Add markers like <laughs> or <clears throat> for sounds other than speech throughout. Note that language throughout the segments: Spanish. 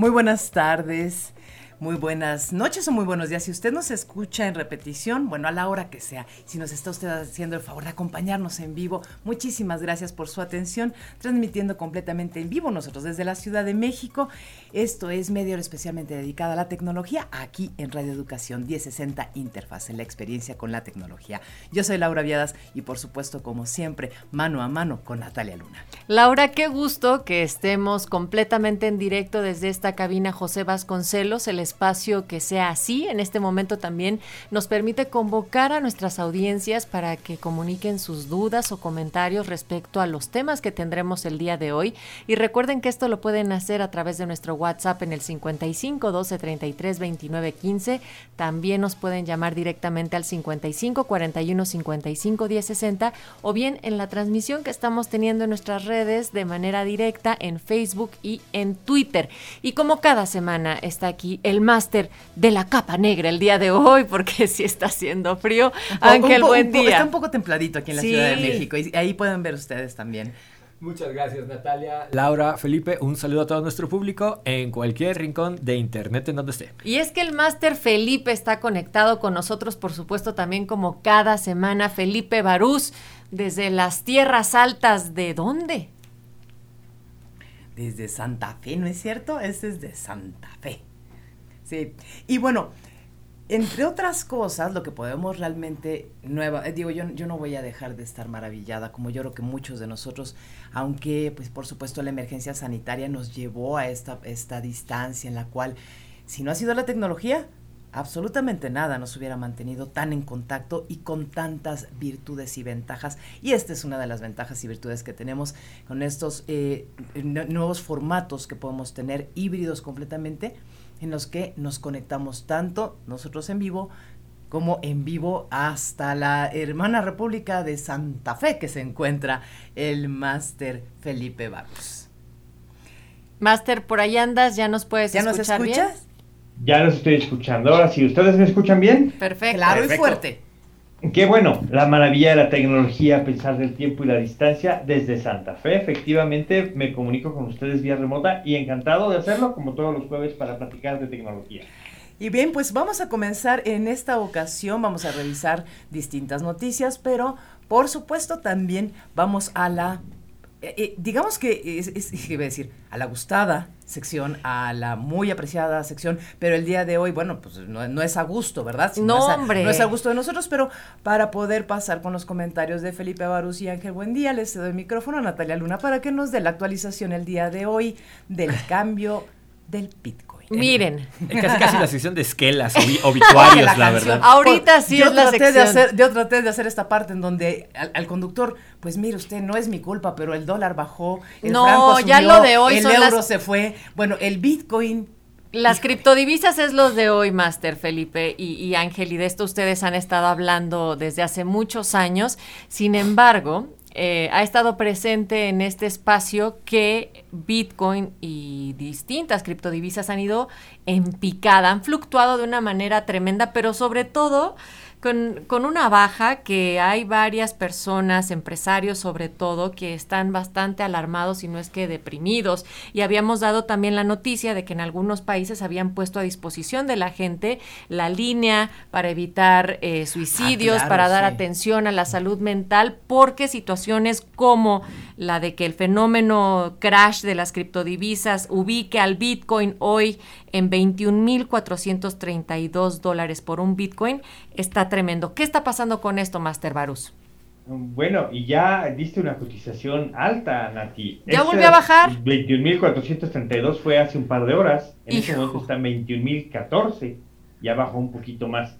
Muy buenas tardes. Muy buenas noches o muy buenos días. Si usted nos escucha en repetición, bueno, a la hora que sea, si nos está usted haciendo el favor de acompañarnos en vivo, muchísimas gracias por su atención, transmitiendo completamente en vivo nosotros desde la Ciudad de México. Esto es medio especialmente dedicado a la tecnología aquí en Radio Educación 1060 Interfaz, la experiencia con la tecnología. Yo soy Laura Viadas y por supuesto, como siempre, mano a mano con Natalia Luna. Laura, qué gusto que estemos completamente en directo desde esta cabina José Vasconcelos, el espacio que sea así. En este momento también nos permite convocar a nuestras audiencias para que comuniquen sus dudas o comentarios respecto a los temas que tendremos el día de hoy. Y recuerden que esto lo pueden hacer a través de nuestro WhatsApp en el 55 12 33 29 15. También nos pueden llamar directamente al 55 41 55 10 60 o bien en la transmisión que estamos teniendo en nuestras redes de manera directa en Facebook y en Twitter. Y como cada semana está aquí el máster de la capa negra el día de hoy, porque <laughs> si está haciendo frío. Ángel, buen día. Está un poco templadito aquí en la Ciudad de México y ahí pueden ver ustedes también. Muchas gracias Natalia. Laura, Felipe, un saludo a todo nuestro público en cualquier rincón de internet en donde esté. Y es que el máster Felipe está conectado con nosotros, por supuesto, también como cada semana. Felipe Barús, desde las tierras altas, ¿de dónde? Desde Santa Fe, ¿no es cierto? Ese es de Santa Fe. Sí. Y bueno, entre otras cosas, lo que podemos realmente nueva, eh, digo, yo, yo no voy a dejar de estar maravillada, como yo creo que muchos de nosotros, aunque pues por supuesto la emergencia sanitaria nos llevó a esta, esta distancia en la cual, si no ha sido la tecnología, absolutamente nada nos hubiera mantenido tan en contacto y con tantas virtudes y ventajas. Y esta es una de las ventajas y virtudes que tenemos con estos eh, nuevos formatos que podemos tener híbridos completamente en los que nos conectamos tanto nosotros en vivo como en vivo hasta la hermana República de Santa Fe que se encuentra el máster Felipe Barros. Máster, por ahí andas, ya nos puedes ¿Ya escuchar nos escuchas? Ya los estoy escuchando. Ahora sí, ¿ustedes me escuchan bien? Perfecto. Claro Perfecto. y fuerte. Qué bueno, la maravilla de la tecnología a pesar del tiempo y la distancia desde Santa Fe. Efectivamente, me comunico con ustedes vía remota y encantado de hacerlo como todos los jueves para platicar de tecnología. Y bien, pues vamos a comenzar en esta ocasión, vamos a revisar distintas noticias, pero por supuesto también vamos a la, eh, eh, digamos que es, es, ¿qué iba a decir? A la gustada sección, a la muy apreciada sección, pero el día de hoy, bueno, pues no, no es a gusto, ¿verdad? Si no, no, es a, hombre. no es a gusto de nosotros, pero para poder pasar con los comentarios de Felipe Barús y Ángel Buendía, les doy el micrófono a Natalia Luna para que nos dé la actualización el día de hoy del <laughs> cambio del Bitcoin. Miren. Casi casi la sección de esquelas, obi <laughs> obituarios, la, la verdad. Ahorita sí yo es la sección. De hacer, yo traté de hacer esta parte en donde al, al, conductor, pues mire usted, no es mi culpa, pero el dólar bajó, el no, franco subió, ya lo de hoy el son euro las... se fue, bueno, el Bitcoin las criptodivisas es los de hoy, Master Felipe y, y, Ángel, y de esto ustedes han estado hablando desde hace muchos años. Sin embargo, eh, ha estado presente en este espacio que Bitcoin y distintas criptodivisas han ido en picada, han fluctuado de una manera tremenda, pero sobre todo con, con, una baja que hay varias personas, empresarios sobre todo, que están bastante alarmados y no es que deprimidos. Y habíamos dado también la noticia de que en algunos países habían puesto a disposición de la gente la línea para evitar eh, suicidios, ah, claro, para dar sí. atención a la salud mental, porque situaciones como la de que el fenómeno crash de las criptodivisas ubique al Bitcoin hoy en 21.432 dólares por un Bitcoin está tremendo. ¿Qué está pasando con esto, Master Barus? Bueno, y ya diste una cotización alta, Nati. ¿Ya volvió a bajar? 21.432 fue hace un par de horas. En Hijo. este momento está en 21.014. Ya bajó un poquito más.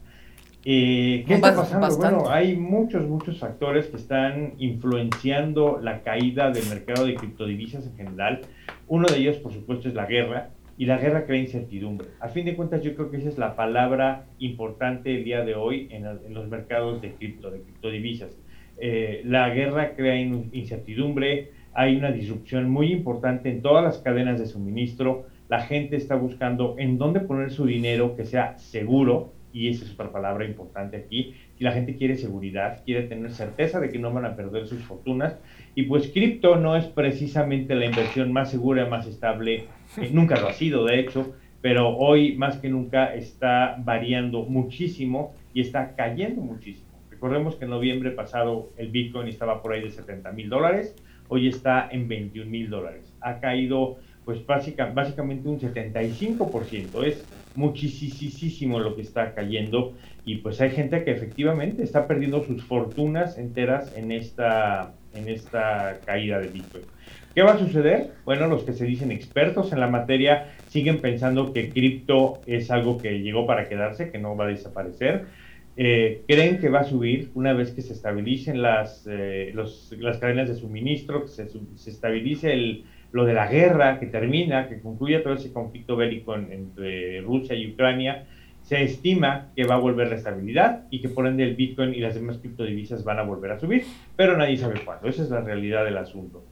Eh, ¿Qué está pasando? bastante. Bueno, hay muchos, muchos factores que están influenciando la caída del mercado de criptodivisas en general. Uno de ellos, por supuesto, es la guerra, y la guerra crea incertidumbre. A fin de cuentas, yo creo que esa es la palabra importante el día de hoy en, los mercados de cripto, de criptodivisas. Eh, la guerra crea in- incertidumbre, hay una disrupción muy importante en todas las cadenas de suministro, la gente está buscando en dónde poner su dinero que sea seguro, y esa es otra palabra importante aquí, y la gente quiere seguridad, quiere tener certeza de que no van a perder sus fortunas, y pues cripto no es precisamente la inversión más segura, más estable, <laughs> nunca lo ha sido de hecho, pero hoy más que nunca está variando muchísimo y está cayendo muchísimo. Recordemos que en noviembre pasado el Bitcoin estaba por ahí de 70 mil dólares, hoy está en 21 mil dólares. Ha caído pues básica, básicamente un 75%, es muchísimo lo que está cayendo y pues hay gente que efectivamente está perdiendo sus fortunas enteras en esta, en esta caída de Bitcoin. ¿Qué va a suceder? Bueno, los que se dicen expertos en la materia siguen pensando que cripto es algo que llegó para quedarse, que no va a desaparecer. Eh, creen que va a subir una vez que se estabilicen las, eh, los- las cadenas de suministro, que se, se estabilice el, lo de la guerra, que termina, que concluya todo ese conflicto bélico en- entre Rusia y Ucrania. Se estima que va a volver la estabilidad y que por ende el Bitcoin y las demás criptodivisas van a volver a subir, pero nadie sabe cuándo. Esa es la realidad del asunto.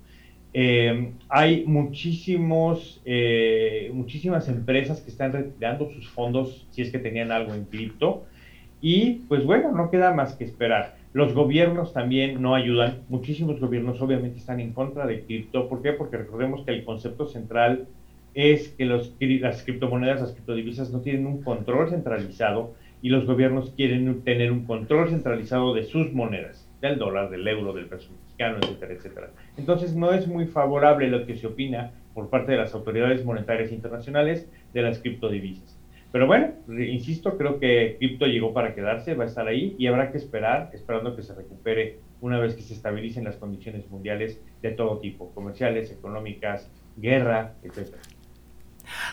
Eh, hay muchísimos, eh, muchísimas empresas que están retirando sus fondos si es que tenían algo en cripto. Y pues bueno, no queda más que esperar. Los gobiernos también no ayudan. Muchísimos gobiernos obviamente están en contra de cripto. ¿Por qué? Porque recordemos que el concepto central es que los, las criptomonedas, las criptodivisas no tienen un control centralizado y los gobiernos quieren tener un control centralizado de sus monedas, del dólar, del euro, del peso mexicano, etcétera, etcétera. Entonces no es muy favorable lo que se opina por parte de las autoridades monetarias internacionales de las criptodivisas. Pero bueno, re- insisto, creo que cripto llegó para quedarse, va a estar ahí y habrá que esperar, esperando que se recupere una vez que se estabilicen las condiciones mundiales de todo tipo, comerciales, económicas, guerra, etcétera.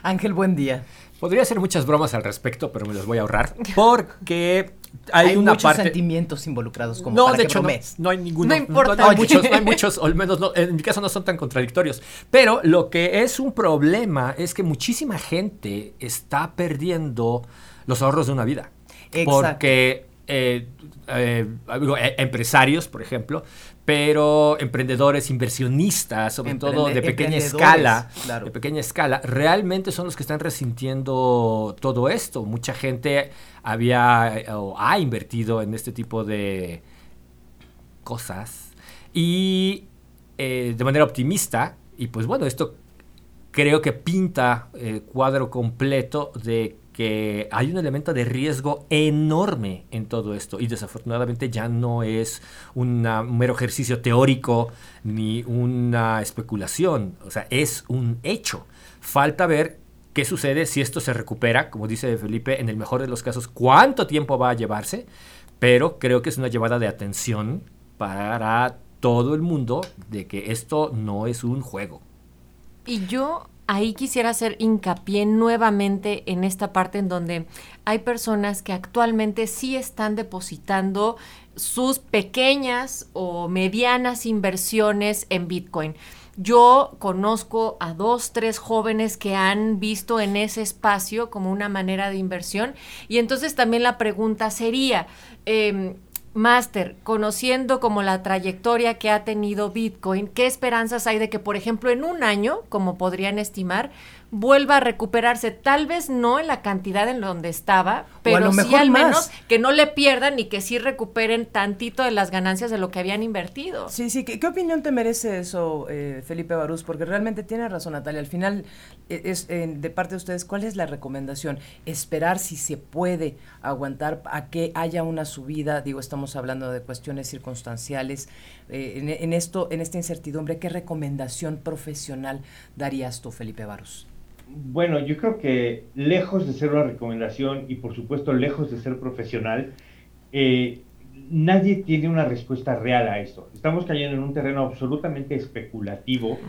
Ángel, buen día. Podría hacer muchas bromas al respecto, pero me las voy a ahorrar porque hay, Hay, una muchos parte... sentimientos involucrados como no, para de que hecho no, hay ninguno. No importa. No, hay muchos, no hay <laughs> muchos, o al menos no- en mi caso no son tan contradictorios. Pero lo que es un problema es que muchísima gente está perdiendo los ahorros de una vida. Exacto. Porque eh, eh, eh, empresarios, por ejemplo, pero emprendedores, inversionistas, sobre todo de pequeña escala, claro. de pequeña escala, realmente son los que están resintiendo todo esto. Mucha gente había o ha invertido en este tipo de cosas y eh, de manera optimista y pues bueno, esto creo que pinta el cuadro completo de que hay un elemento de riesgo enorme en todo esto y desafortunadamente ya no es un mero ejercicio teórico ni una especulación, o sea, es un hecho. Falta ver qué sucede si esto se recupera, como dice Felipe, en el mejor de los casos, cuánto tiempo va a llevarse, pero creo que es una llevada de atención para todo el mundo de que esto no es un juego. Y yo ahí quisiera hacer hincapié nuevamente en esta parte en donde hay personas que actualmente sí están depositando sus pequeñas o medianas inversiones en Bitcoin. Yo conozco a dos, tres jóvenes que han visto en ese espacio como una manera de inversión y entonces también la pregunta sería, em, Master, conociendo como la trayectoria que ha tenido Bitcoin, ¿qué esperanzas hay de que, por ejemplo, en un año, como podrían estimar, vuelva a recuperarse? Tal vez no en la cantidad en donde estaba, pero lo sí al más. menos que no le pierdan y que sí recuperen tantito de las ganancias de lo que habían invertido. Sí, sí. ¿Qué, qué opinión te merece eso, eh, Felipe Barús? Porque realmente tiene razón, Natalia. Al final, eh, es eh, de parte de ustedes, ¿cuál es la recomendación? Esperar si se puede aguantar a que haya una subida. Digo, estamos hablando de cuestiones circunstanciales. Eh, en, en esto, en esta incertidumbre, ¿qué recomendación profesional darías tú, Felipe Barús? Bueno, yo creo que lejos de ser una recomendación y por supuesto lejos de ser profesional, eh, nadie tiene una respuesta real a esto. Estamos cayendo en un terreno absolutamente especulativo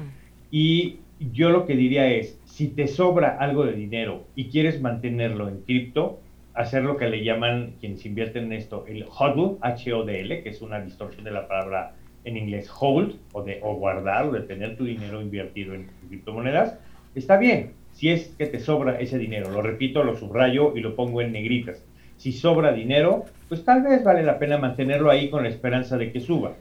y yo lo que diría es, si te sobra algo de dinero y quieres mantenerlo en cripto, hacer lo que le llaman quienes invierten en esto, el HODL, H-O-D-L, que es una distorsión de la palabra en inglés hold, o de o guardar, o de tener tu dinero invertido en criptomonedas, está bien, si es que te sobra ese dinero. Lo repito, lo subrayo y lo pongo en negritas. Si sobra dinero, pues tal vez vale la pena mantenerlo ahí con la esperanza de que suba.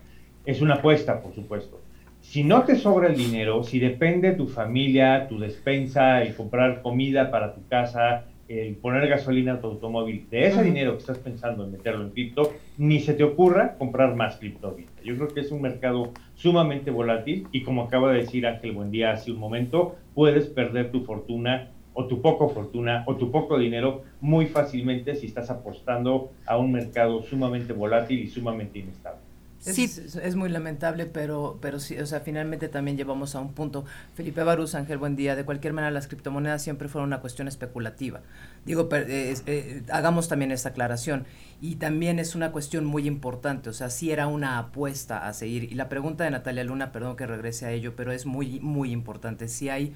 Es una apuesta, por supuesto. Si no te sobra el dinero, si depende tu familia, tu despensa, el comprar comida para tu casa, el poner gasolina a tu automóvil, de ese dinero que estás pensando en meterlo en cripto, ni se te ocurra comprar más cripto Yo creo que es un mercado sumamente volátil y como acaba de decir Ángel Buendía hace un momento, puedes perder tu fortuna o tu poco fortuna o tu poco dinero muy fácilmente si estás apostando a un mercado sumamente volátil y sumamente inestable. Es, es, muy lamentable, pero, pero sí, o sea, finalmente también llevamos a un punto. Felipe Barús, Ángel, buen día. De cualquier manera, las criptomonedas siempre fueron una cuestión especulativa. Digo, eh, hagamos también esta aclaración. Y también es una cuestión muy importante, o sea, sí era una apuesta a seguir. Y la pregunta de Natalia Luna, perdón que regrese a ello, pero es muy, muy importante. Si hay,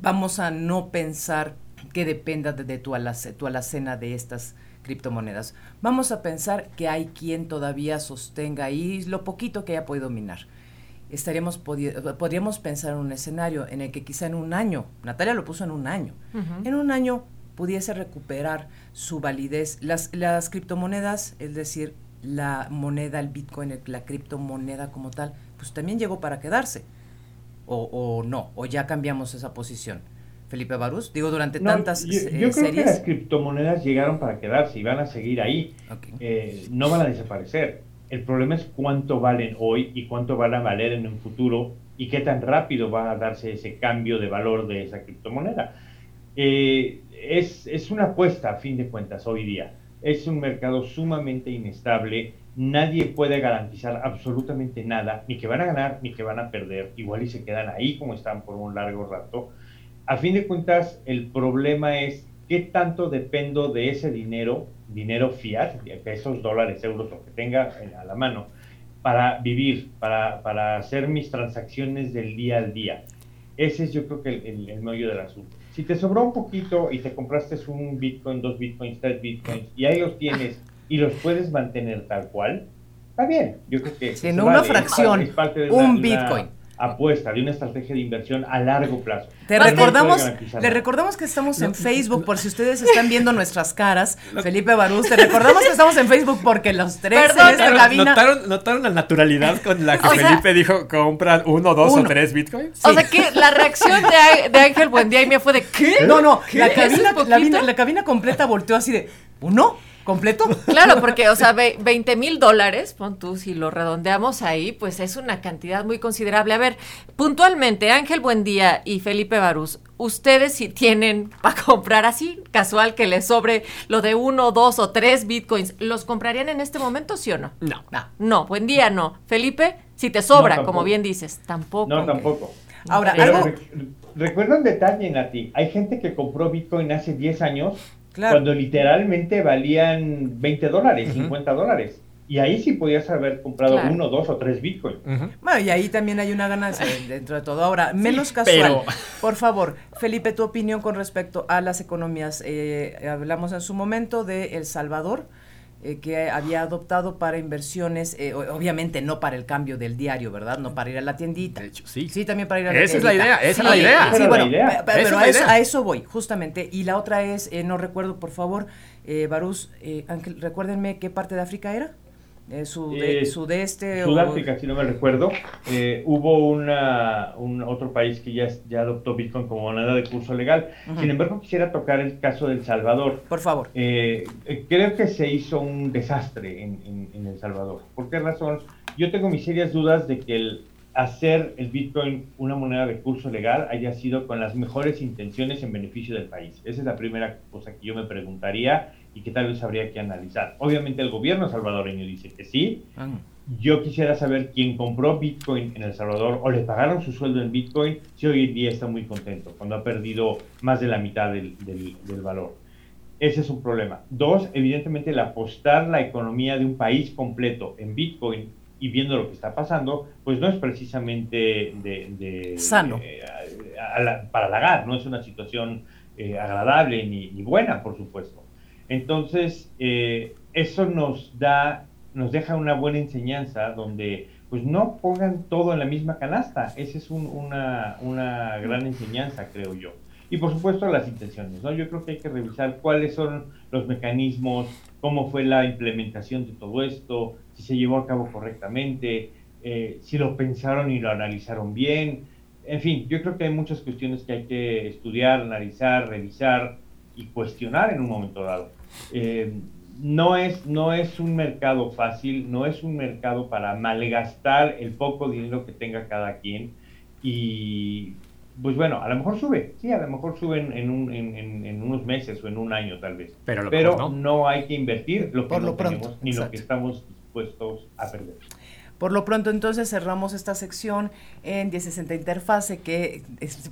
vamos a no pensar que dependa de, de tu, tu alacena de estas criptomonedas. Vamos a pensar que hay quien todavía sostenga ahí lo poquito que haya podido minar. Estaríamos podríamos pensar en un escenario en el que quizá en un año, Natalia lo puso en un año, en un año pudiese recuperar su validez. Las, las criptomonedas, es decir, la moneda, el Bitcoin, la criptomoneda como tal, pues también llegó para quedarse. O, o no, o ya cambiamos esa posición. Felipe Barús? Digo, durante tantas yo, yo eh, creo que las criptomonedas llegaron para quedarse y van a seguir ahí. Eh, no van a desaparecer. El problema es cuánto valen hoy y cuánto van a valer en un futuro y qué tan rápido va a darse ese cambio de valor de esa criptomoneda. Eh, es, es una apuesta, a fin de cuentas, hoy día. Es un mercado sumamente inestable. Nadie puede garantizar absolutamente nada, ni que van a ganar, ni que van a perder. Igual y se quedan ahí como están por un largo rato a fin de cuentas, el problema es qué tanto dependo de ese dinero, dinero fiat, de pesos, dólares, euros, lo que tenga a la mano, para vivir, para, para hacer mis transacciones del día al día. Ese es yo creo que el, el, meollo del asunto. Si te sobró un poquito y te compraste un Bitcoin, dos Bitcoins, tres Bitcoins, y ahí los tienes y los puedes mantener tal cual, está bien. Yo creo que... En una fracción, un Bitcoin apuesta, de una estrategia de inversión a largo plazo. Te recordamos, le recordamos que estamos en Facebook por si ustedes están viendo nuestras caras, <laughs> Felipe Barús, te recordamos que estamos en Facebook porque los tres en esta cabina... ¿Notaron, ¿Notaron, la naturalidad con la que Felipe dijo compran uno, dos o tres bitcoins? O sea que la reacción de, de Ángel Buendía y mía fue de ¿qué? No, no, La, cabina, la, la cabina completa volteó así de ¿uno? Completo. Claro, porque, o sea, 20 mil dólares, pon tú, si lo redondeamos ahí, pues es una cantidad muy considerable. A ver, puntualmente, Ángel Buendía y Felipe Barús, ustedes si tienen para comprar así, casual, que les sobre lo de uno, dos o tres bitcoins, ¿los comprarían en este momento, sí o no? No. No, no buen día, no. Felipe, si te sobra, como bien dices, tampoco. No, tampoco. Ahora, algo... recuerda un detalle, Nati. Hay gente que compró Bitcoin hace 10 años cuando literalmente valían 20 dólares, 50 dólares. Y ahí sí podías haber comprado uno, dos o tres Bitcoin. Bueno, y ahí también hay una ganancia dentro de todo. Ahora, menos casual. Por favor, Felipe, tu opinión con respecto a las economías. Eh, hablamos en su momento de El Salvador. Eh, que había adoptado para inversiones, eh, obviamente no para el cambio del diario, ¿verdad? No para ir a la tiendita. De hecho, sí. Sí, también para ir a la esa tiendita. Es la idea, esa es la idea. Sí, bueno, pero a, eso, a, eso, voy, justamente. Y la otra es, eh, no recuerdo, por favor, eh, Barús, Ángel, recuérdenme qué parte de África era. Eh, eh, sudeste. Sudáfrica, si no me recuerdo. Eh, hubo una, un otro país que ya, ya adoptó Bitcoin como moneda de curso legal. Sin embargo, quisiera tocar el caso del Salvador. Por favor. creo que se hizo un desastre en, en, El Salvador. ¿Por qué razón? Yo tengo mis serias dudas de que el hacer el Bitcoin una moneda de curso legal haya sido con las mejores intenciones en beneficio del país. Esa es la primera cosa que yo me preguntaría y que tal vez habría que analizar. Obviamente el gobierno salvadoreño dice que sí. Ah. Yo quisiera saber quién compró Bitcoin en El Salvador o le pagaron su sueldo en Bitcoin si hoy en día está muy contento, cuando ha perdido más de la mitad del, del, valor. Ese es un problema. Dos, evidentemente el apostar la economía de un país completo en Bitcoin y viendo lo que está pasando, pues no es precisamente de, sano para halagar, no es una situación eh, agradable ni, ni, buena, por supuesto. Entonces, eh, eso nos da, nos deja una buena enseñanza donde pues no pongan todo en la misma canasta. Esa es una, una gran enseñanza, creo yo. Y por supuesto las intenciones, ¿no? Yo creo que hay que revisar cuáles son los mecanismos, cómo fue la implementación de todo esto, si se llevó a cabo correctamente, eh, si lo pensaron y lo analizaron bien. En fin, yo creo que hay muchas cuestiones que hay que estudiar, analizar, revisar y cuestionar en un momento dado. Eh, no, es, no es un mercado fácil, no es un mercado para malgastar el poco dinero que tenga cada quien. Y pues bueno, a lo mejor sube, sí, a lo mejor sube en, en, unos meses o en un año tal vez. Pero, Pero no. hay que invertir lo que no tenemos ni lo que estamos dispuestos a perder. Por lo pronto entonces cerramos esta sección en 1060 Interfase que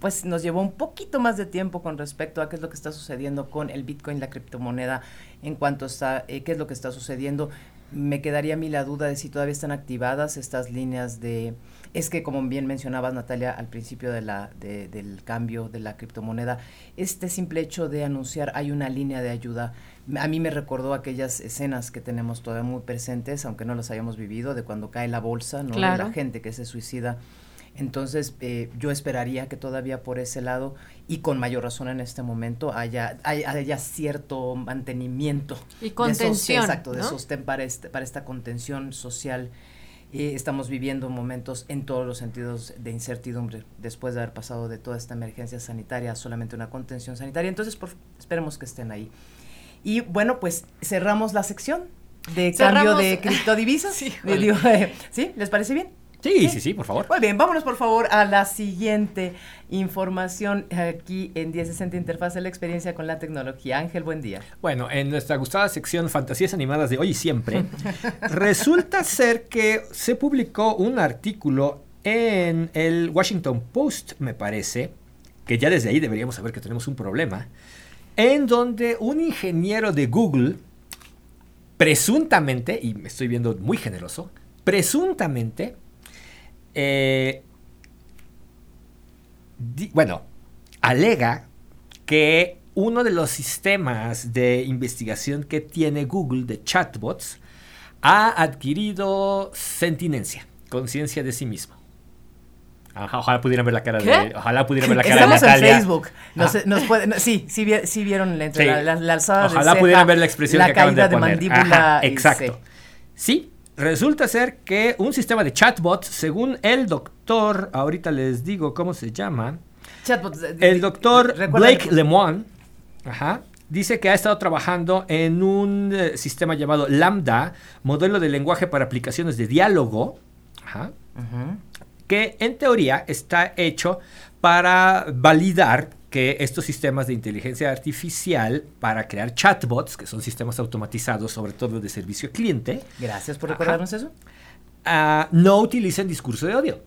pues, nos llevó un poquito más de tiempo con respecto a qué es lo que está sucediendo con el Bitcoin, la criptomoneda, en cuanto está, eh, qué es lo que está sucediendo. Me quedaría a mí la duda de si todavía están activadas estas líneas de... Es que como bien mencionabas Natalia al principio de la, del cambio de la criptomoneda, este simple hecho de anunciar hay una línea de ayuda a mí me recordó aquellas escenas que tenemos todavía muy presentes, aunque no las hayamos vivido, de cuando cae la bolsa, ¿no? De la gente que se suicida. Entonces, eh, yo esperaría que todavía por ese lado, y con mayor razón en este momento, haya, haya, cierto mantenimiento. Y contención. exacto, de sostén para, este, para esta contención social. Eh, estamos viviendo momentos en todos los sentidos de incertidumbre después de haber pasado de toda esta emergencia sanitaria a solamente una contención sanitaria. Entonces, esperemos que estén ahí. Y bueno, pues cerramos la sección de cambio de criptodivisas. <laughs> sí, eh, ¿Sí? ¿Les parece bien? Sí, sí, sí, por favor. Muy bien, vámonos por favor a la siguiente información aquí en 1060 Interfaz la experiencia con la tecnología. Ángel, buen día. Bueno, en nuestra gustada sección Fantasías Animadas de hoy y siempre, <laughs> resulta ser que se publicó un artículo en el Washington Post, me parece, que ya desde ahí deberíamos saber que tenemos un problema, en donde un ingeniero de Google, presuntamente, y me estoy viendo muy generoso, presuntamente, eh, bueno, alega que uno de los sistemas de investigación que tiene Google de chatbots ha adquirido sentinencia, conciencia de sí mismo. Ojalá pudieran ver la cara de. Ojalá pudieran ver la <laughs> cara Estamos de Natalia. en Facebook. sí, sí, vieron la, la, alzada Ojalá pudieran ver la expresión la que acaban de, poner. de mandíbula. exacto. Sí, resulta ser que un sistema de chatbots, según el doctor, ahorita les digo cómo se llama. Chatbots. El doctor Blake Lemoine, ajá, dice que ha estado trabajando en un eh, sistema llamado Lambda, modelo de lenguaje para aplicaciones de diálogo. Ajá. Que en teoría está hecho para validar que estos sistemas de inteligencia artificial para crear chatbots, que son sistemas automatizados sobre todo de servicio cliente. Gracias por recordarnos eso. Uh, no utilicen discurso de odio,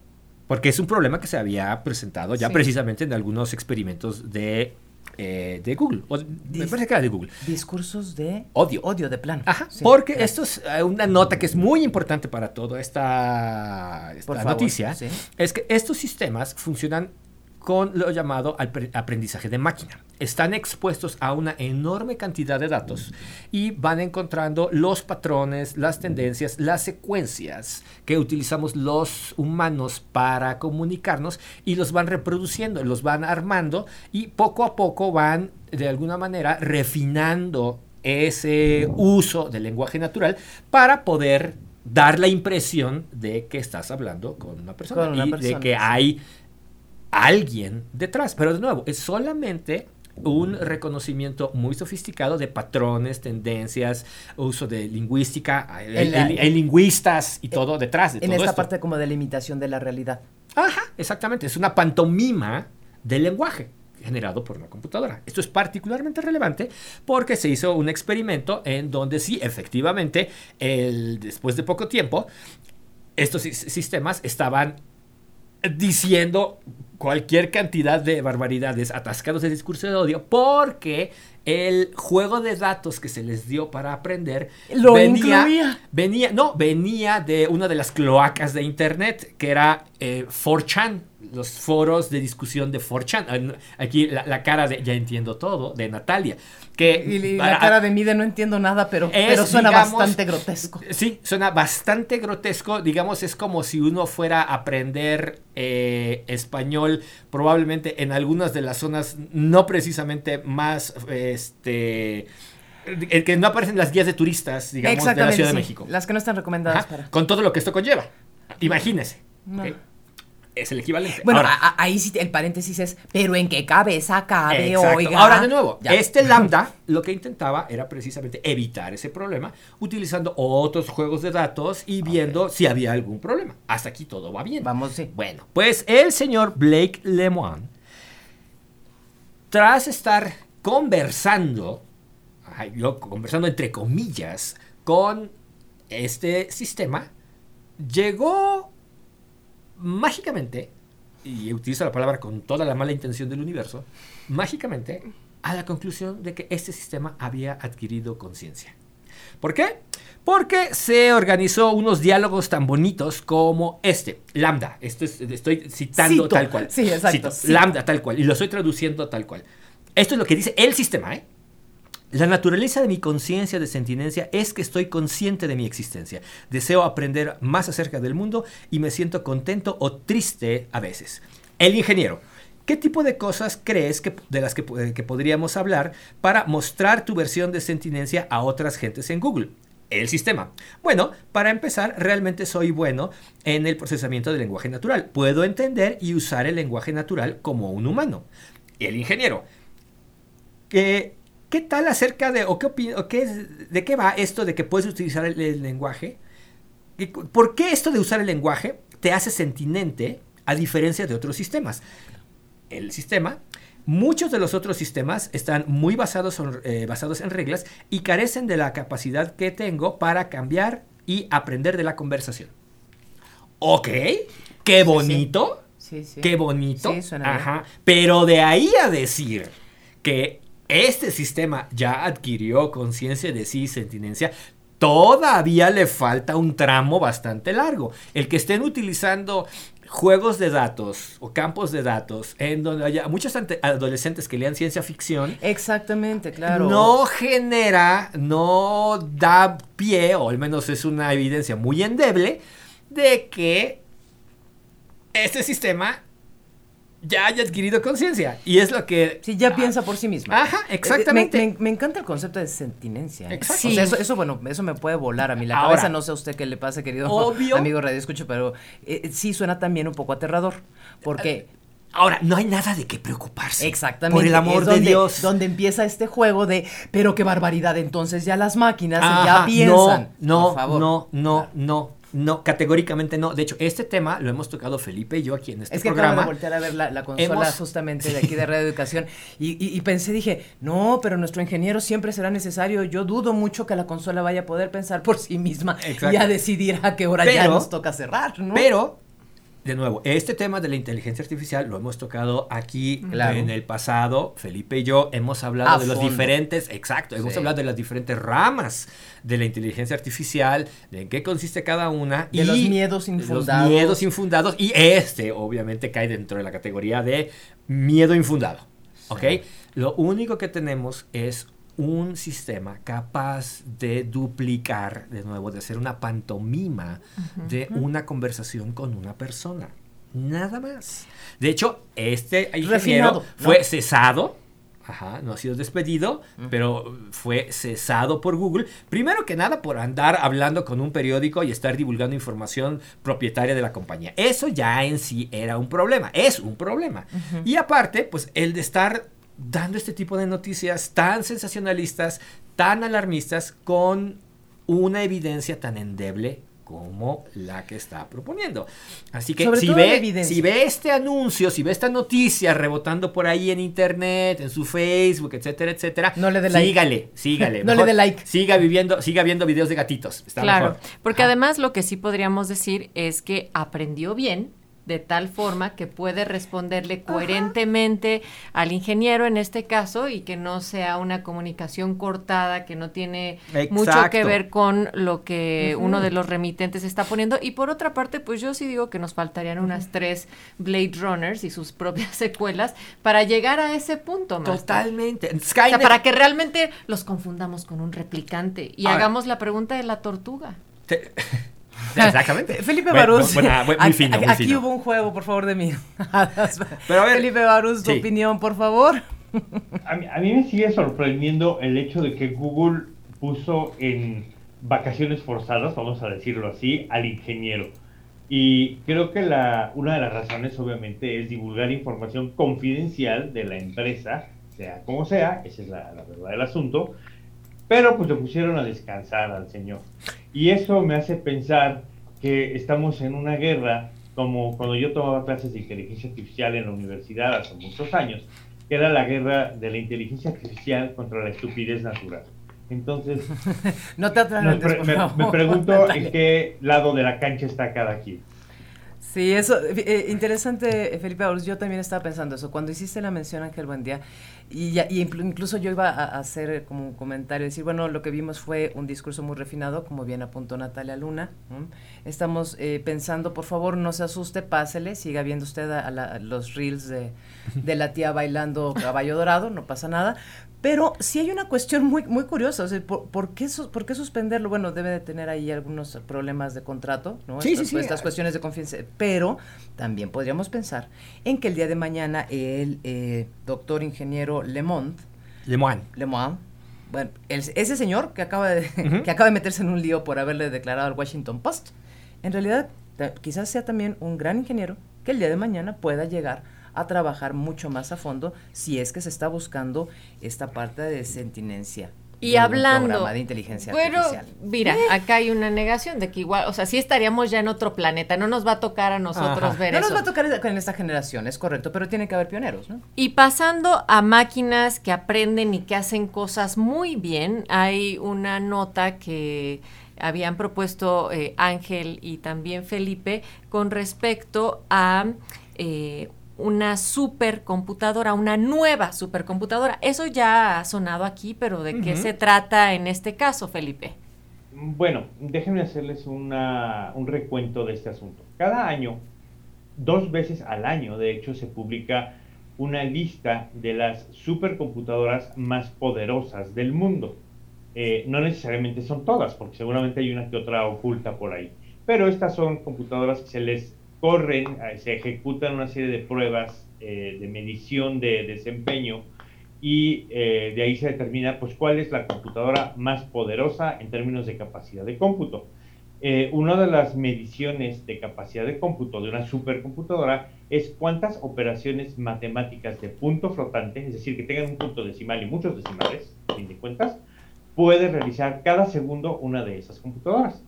porque es un problema que se había presentado ya precisamente en algunos experimentos de eh, de Google. me parece que era de Google. Discursos de odio. Odio de plano. Ajá. porque esto es eh, una nota que es muy importante para toda esta, esta noticia. Es que estos sistemas funcionan con lo llamado aprendizaje de máquina. Están expuestos a una enorme cantidad de datos y van encontrando los patrones, las tendencias, las secuencias que utilizamos los humanos para comunicarnos y los van reproduciendo, los van armando y poco a poco van de alguna manera refinando ese uso del lenguaje natural para poder dar la impresión de que estás hablando con una persona y de que hay alguien detrás. Pero de nuevo, es solamente un reconocimiento muy sofisticado de patrones, tendencias, uso de lingüística, hay, lingüistas y todo detrás de en esta parte como de la imitación de la realidad. Ajá, exactamente, es una pantomima del lenguaje generado por una computadora. Esto es particularmente relevante porque se hizo un experimento en donde sí, efectivamente, el, después de poco tiempo, estos sistemas estaban diciendo cualquier cantidad de barbaridades atascados de discurso de odio porque el juego de datos que se les dio para aprender Lo venía, incluía. venía, no, venía de una de las cloacas de internet, que era eh, 4chan, los foros de discusión de 4chan. Ah, Aquí la, la cara de, ya entiendo todo, de Natalia. Que Y, y para- la cara de Mide no entiendo nada, pero, Es, pero suena digamos, bastante grotesco. Sí, suena bastante grotesco. Digamos, es como si uno fuera a aprender eh, español, probablemente en algunas de las zonas no precisamente más, este, eh, que no aparecen las guías de turistas, digamos, de la Ciudad de. México. Las que no están recomendadas Ajá, para. Con todo lo que esto conlleva. Imagínese. No. Es el equivalente. Bueno, Ahora, a- a- ahí sí el paréntesis es, pero ¿en qué cabeza cabe, Exacto. oiga? Ahora, de nuevo, Ya. este lambda lo que intentaba era precisamente evitar ese problema utilizando otros juegos de datos y viendo si había algún problema. Hasta aquí todo va bien. Vamos, sí. Bueno, pues el señor Blake Lemoine, tras estar conversando, yo conversando entre comillas, con este sistema, llegó mágicamente, y utilizo la palabra con toda la mala intención del universo, mágicamente a la conclusión de que este sistema había adquirido conciencia. ¿Por qué? Porque se organizó unos diálogos tan bonitos como este, Lambda. Esto es- estoy citando Cito. tal cual. Sí, exacto, Cito, cito. Lambda tal cual. Y lo estoy traduciendo tal cual. Esto es lo que dice el sistema, ¿eh? La naturaleza de mi conciencia de sentinencia es que estoy consciente de mi existencia. Deseo aprender más acerca del mundo y me siento contento o triste a veces. El ingeniero. ¿Qué tipo de cosas crees que, de las que, eh, que podríamos hablar para mostrar tu versión de sentinencia a otras gentes en Google? El sistema. Bueno, para empezar, realmente soy bueno en el procesamiento del lenguaje natural. Puedo entender y usar el lenguaje natural como un humano. El ingeniero. ¿Qué, qué tal acerca de, o qué opi- o qué es- de qué va esto de que puedes utilizar el, el lenguaje? ¿Y cu- ¿Por qué esto de usar el lenguaje te hace sentinente a diferencia de otros sistemas? El sistema, muchos de los otros sistemas están muy basados, en- eh, basados en reglas y carecen de la capacidad que tengo para cambiar y aprender de la conversación. Ok, qué bonito. Sí, sí. Qué bonito. Sí, suena bien. Ajá. Pero de ahí a decir que este sistema ya adquirió conciencia de sí y sentinencia, todavía le falta un tramo bastante largo. El que estén utilizando juegos de datos o campos de datos en donde haya muchos adolescentes que lean ciencia ficción, Exactamente, claro. no genera, no da pie, o al menos es una evidencia muy endeble, de que este sistema ya haya adquirido conciencia. Y es lo que... Sí, ya Ah, piensa por sí misma. Ajá, Eh, exactamente. Me, me- me encanta el concepto de sentinencia. ¿eh? Exacto. O sea, eso, eso, bueno, eso me puede volar a mí la Ahora, cabeza. No sé a usted qué le pasa, querido obvio. amigo Radio Escucho, pero eh, sí suena también un poco aterrador. Porque, Ahora, no hay nada de qué preocuparse. exactamente. Por el amor es de donde, Dios. Donde empieza este juego de, pero qué barbaridad, entonces ya las máquinas Ajá, ya piensan. No, Por favor. no, no, no, no, categóricamente no. De hecho, este tema lo hemos tocado Felipe y yo aquí en este Es que programa. de voltear a ver la, la consola Hemos- justamente de <laughs> aquí de Radio Educación y, y- y pensé, dije, no, pero nuestro ingeniero siempre será necesario. Yo dudo mucho que la consola vaya a poder pensar por sí misma Exacto. y a decidir a qué hora ya nos toca cerrar, ¿no? Pero, de nuevo, este tema de la inteligencia artificial lo hemos tocado aquí Claro. en el pasado. Felipe y yo hemos hablado A de los diferentes, exacto, hemos Sí. hablado de las diferentes ramas de la inteligencia artificial, de en qué consiste cada una. De y los miedos infundados. Los miedos infundados. Y este, obviamente, cae dentro de la categoría de miedo infundado. ¿Ok? Lo único que tenemos es un sistema capaz de duplicar, de nuevo, de hacer una pantomima de una conversación con una persona. Nada más. De hecho, este ingeniero Refinado, ¿no? fue cesado. Ajá, no ha sido despedido, pero fue cesado por Google. Primero que nada por andar hablando con un periódico y estar divulgando información propietaria de la compañía. Eso ya en sí era un problema, es un problema. Y aparte, pues el de estar dando este tipo de noticias tan sensacionalistas, tan alarmistas, con una evidencia tan endeble como la que está proponiendo. Así que Sobre si ve, si ve este anuncio, si ve esta noticia rebotando por ahí en internet, en su Facebook, etcétera, etcétera, No le dé like. sígale, sígale. <laughs> No le dé like. Siga viviendo, siga viendo videos de gatitos. Está Claro, mejor. porque Ajá. además lo que sí podríamos decir es que aprendió bien de tal forma que puede responderle coherentemente al ingeniero en este caso y que no sea una comunicación cortada que no tiene mucho que ver con lo que uno de los remitentes está poniendo. Y por otra parte, pues yo sí digo que nos faltarían unas tres Blade Runners y sus propias <laughs> secuelas para llegar a ese punto, Master. Totalmente. O sea, para que realmente los confundamos con un replicante y hagamos la pregunta de la tortuga. Te- <laughs> <laughs> Exactamente. Felipe Bueno, Barús. buena- bu- muy aquí, fino, muy aquí fino. hubo un juego, por favor, de mí. <laughs> Pero a ver, Felipe Barús, tu sí. opinión, por favor. A mí, a mí me sigue sorprendiendo el hecho de que Google puso en vacaciones forzadas, vamos a decirlo así, al ingeniero. Y creo que la, una de las razones, obviamente, es divulgar información confidencial de la empresa, sea como sea, esa es la, la verdad del asunto, pero pues le pusieron a descansar al señor. Y eso me hace pensar que estamos en una guerra, como cuando yo tomaba clases de inteligencia artificial en la universidad hace muchos años, que era la guerra de la inteligencia artificial contra la estupidez natural. Entonces, <laughs> No te pre- me- me pregunto <laughs> en qué lado de la cancha está cada quien. Sí, eso, eh, interesante, eh, Felipe yo también estaba pensando eso. Cuando hiciste la mención, Ángel Buendía, y, ya- y inclu- incluso yo iba a, hacer como un comentario, decir, bueno, lo que vimos fue un discurso muy refinado, como bien apuntó Natalia Luna. ¿m? Estamos eh, pensando, por favor, no se asuste, pásele, siga viendo usted a la- a los reels de, de la tía bailando caballo dorado, no pasa nada. Pero sí hay una cuestión muy, muy curiosa, o sea, ¿por, por qué, ¿por qué suspenderlo? Bueno, debe de tener ahí algunos problemas de contrato, ¿no? Sí, sí, Estas- sí. Estas cuestiones de confianza, pero también podríamos pensar en que el día de mañana el eh, doctor ingeniero Lemont, Lemoine. Lemoine, bueno, el- ese señor que acaba, de, que acaba de meterse en un lío por haberle declarado al Washington Post, en realidad quizás sea también un gran ingeniero que el día de mañana pueda llegar a trabajar mucho más a fondo si es que se está buscando esta parte de sentinencia. Y hablando. programa de inteligencia artificial. mira, acá hay una negación de que igual, o sea, sí estaríamos ya en otro planeta, no nos va a tocar a nosotros Ajá. ver No eso. nos va a tocar en esta generación, es correcto, pero tiene que haber pioneros, ¿no? Y pasando a máquinas que aprenden y que hacen cosas muy bien, hay una nota que habían propuesto eh, Ángel y también Felipe con respecto a eh, una supercomputadora, una nueva supercomputadora. Eso ya ha sonado aquí, pero ¿de qué se trata en este caso, Felipe? Bueno, déjenme hacerles una- un recuento de este asunto. Cada año, dos veces al año, de hecho, se publica una lista de las supercomputadoras más poderosas del mundo. Eh, no necesariamente son todas, porque seguramente hay una que otra oculta por ahí. Pero estas son computadoras que se les corren, se ejecutan una serie de pruebas eh, de medición de desempeño y eh, de ahí se determina pues cuál es la computadora más poderosa en términos de capacidad de cómputo. Eh, una de las mediciones de capacidad de cómputo de una supercomputadora es cuántas operaciones matemáticas de punto flotante, es decir, que tengan un punto decimal y muchos decimales, fin de cuentas, puede realizar cada segundo una de esas computadoras.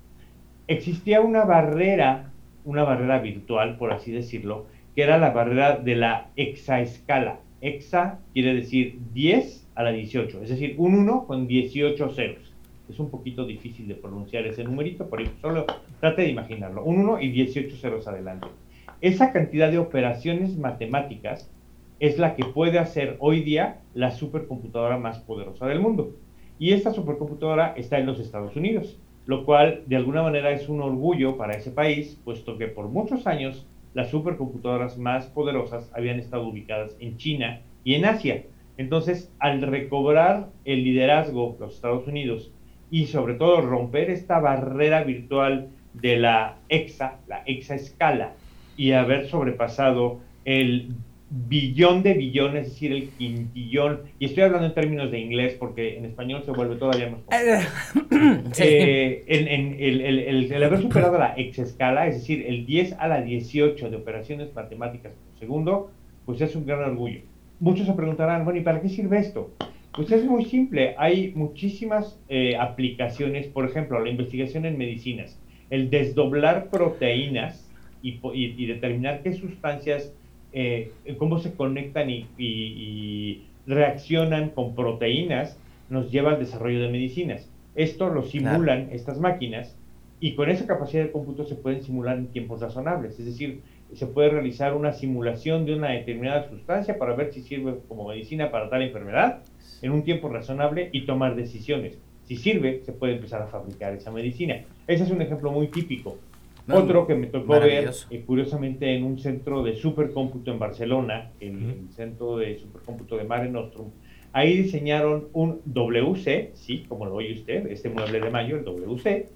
Existía una barrera, una barrera virtual, por así decirlo, que era la barrera de la hexaescala. Hexa quiere decir 10 a la 18, es decir, un 1 con 18 ceros. Es un poquito difícil de pronunciar ese numerito, por eso solo trate de imaginarlo. Un 1 y 18 ceros adelante. Esa cantidad de operaciones matemáticas es la que puede hacer hoy día la supercomputadora más poderosa del mundo. Y esta supercomputadora está en los Estados Unidos, lo cual de alguna manera es un orgullo para ese país, puesto que por muchos años las supercomputadoras más poderosas habían estado ubicadas en China y en Asia. Entonces, al recobrar el liderazgo los Estados Unidos y sobre todo romper esta barrera virtual de la hexa, la hexaescala, y haber sobrepasado el billón de billones, es decir, el quintillón, y estoy hablando en términos de inglés porque en español se vuelve todavía más complicado. <clears throat> Sí. Eh, en, en el, el- el- el haber superado la exescala, es decir, el 10 a la 18 de operaciones matemáticas por segundo, pues es un gran orgullo. Muchos se preguntarán, bueno, ¿y para qué sirve esto? Pues es muy simple, hay muchísimas eh, aplicaciones, por ejemplo, la investigación en medicinas, el desdoblar proteínas y, y- y determinar qué sustancias, eh, cómo se conectan y, y- y reaccionan con proteínas, nos lleva al desarrollo de medicinas. Esto lo simulan estas máquinas y con esa capacidad de cómputo se pueden simular en tiempos razonables. Es decir, se puede realizar una simulación de una determinada sustancia para ver si sirve como medicina para tal enfermedad en un tiempo razonable y tomar decisiones. Si sirve, se puede empezar a fabricar esa medicina. Ese es un ejemplo muy típico. No, Otro que me tocó ver, eh, curiosamente, en un centro de supercómputo en Barcelona, el, el centro de supercómputo de Mare Nostrum, ahí diseñaron un WC, sí, como lo oye usted, este mueble de mayo, el WC,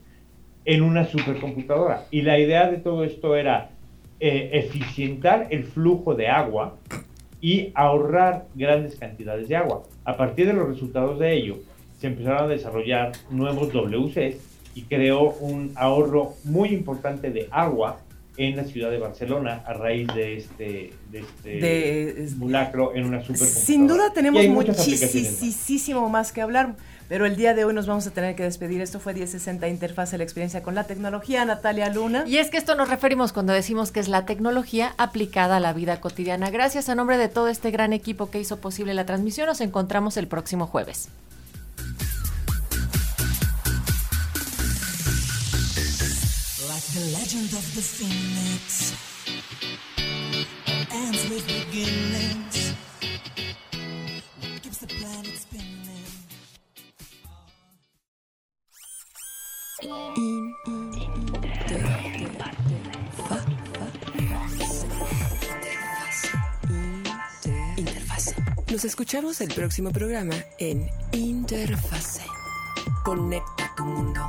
en una supercomputadora. Y la idea de todo esto era eh, eficientar el flujo de agua y ahorrar grandes cantidades de agua. A partir de los resultados de ello, se empezaron a desarrollar nuevos WCs y creó un ahorro muy importante de agua en la ciudad de Barcelona a raíz de este, de este De- simulacro en una supercomputadora. Sin duda tenemos muchísimo más que hablar, pero el día de hoy nos vamos a tener que despedir. Esto fue 1060 Interfase, la experiencia con la tecnología. Natalia Luna. Y es que esto nos referimos cuando decimos que es la tecnología aplicada a la vida cotidiana. Gracias a nombre de todo este gran equipo que hizo posible la transmisión, nos encontramos el próximo jueves. The legend of the phoenix ends with beginnings. What keeps the planet spinning? Interfase. Nos escuchamos el próximo programa en Interfase. Conecta tu mundo.